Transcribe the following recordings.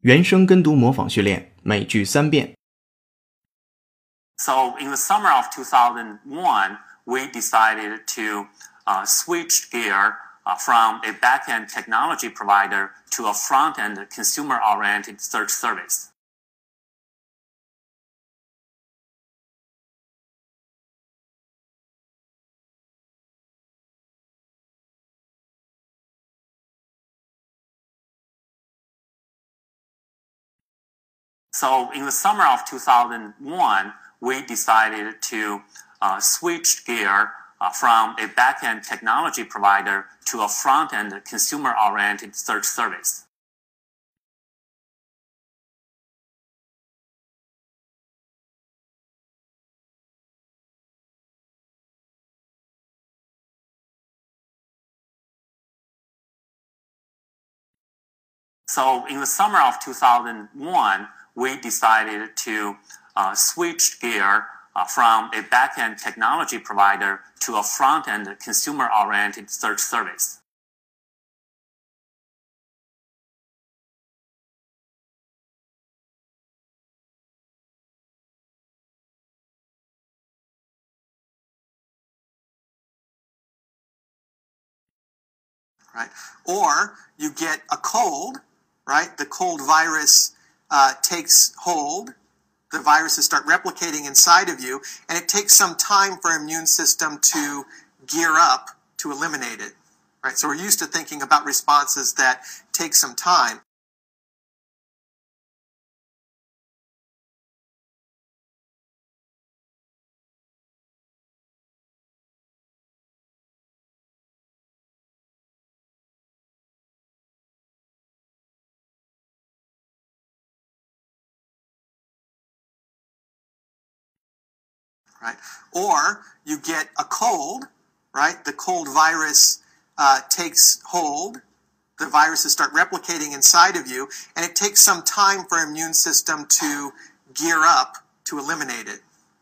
原声跟读模仿训练，每句三遍。 So in the summer of 2001, we decided to uh, switch gear uh, from a back-end technology provider to a front-end consumer-oriented search service. So in the summer of 2001, we decided to uh, switch gear uh, from a back-end technology provider to a front-end consumer-oriented search service. So in the summer of 2001, we decided to uh, switch gear uh, from a back-end technology provider to a front-end consumer-oriented search service. right? Or you get a cold, right? The cold virus uh, takes hold. The viruses start replicating inside of you, and it takes some time for immune system to gear up to eliminate it, right? So we're used to thinking about responses that take some time. Right? Or you get a cold, right? The cold virus uh, takes hold. The viruses start replicating inside of you, and it takes some time for immune system to gear up to eliminate it,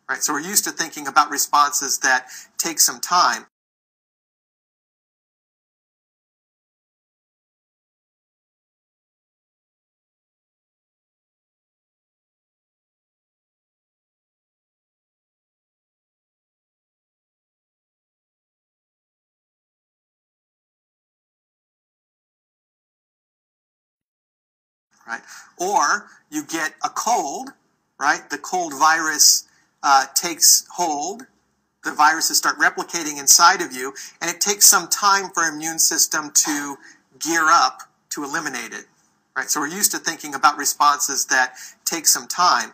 right? So we're used to thinking about responses that take some time. Right? Or you get a cold, right? The cold virus uh, takes hold. The viruses start replicating inside of you, and it takes some time for immune system to gear up to eliminate it, right? So we're used to thinking about responses that take some time.